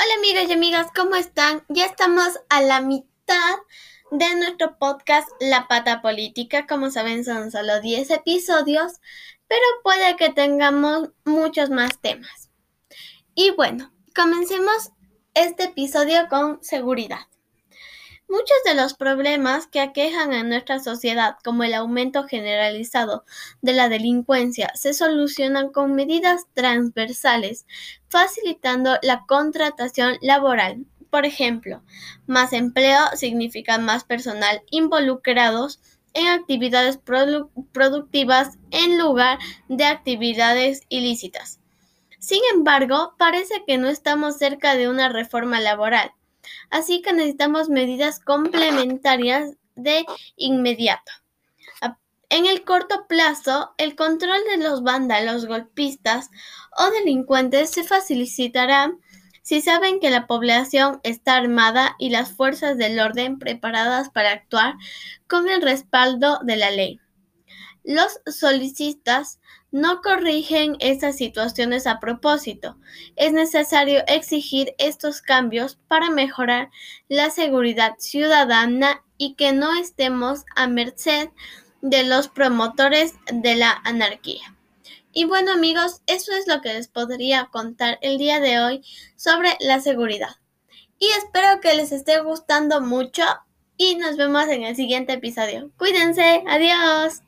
Hola amigas y amigas, ¿cómo están? Ya estamos a la mitad de nuestro podcast La Pata Política. Como saben, son solo 10 episodios, pero puede que tengamos muchos más temas. Y bueno, comencemos este episodio con seguridad. Muchos de los problemas que aquejan a nuestra sociedad, como el aumento generalizado de la delincuencia, se solucionan con medidas transversales, facilitando la contratación laboral. Por ejemplo, más empleo significa más personal involucrados en actividades productivas en lugar de actividades ilícitas. Sin embargo, parece que no estamos cerca de una reforma laboral Así que necesitamos medidas complementarias de inmediato. En el corto plazo, el control de los vándalos, golpistas o delincuentes se facilitará si saben que la población está armada y las fuerzas del orden preparadas para actuar con el respaldo de la ley. Los solicitas no corrigen estas situaciones a propósito. Es necesario exigir estos cambios para mejorar la seguridad ciudadana y que no estemos a merced de los promotores de la anarquía. Y bueno amigos, eso es lo que les podría contar el día de hoy sobre la seguridad. Y espero que les esté gustando mucho y nos vemos en el siguiente episodio. Cuídense, adiós.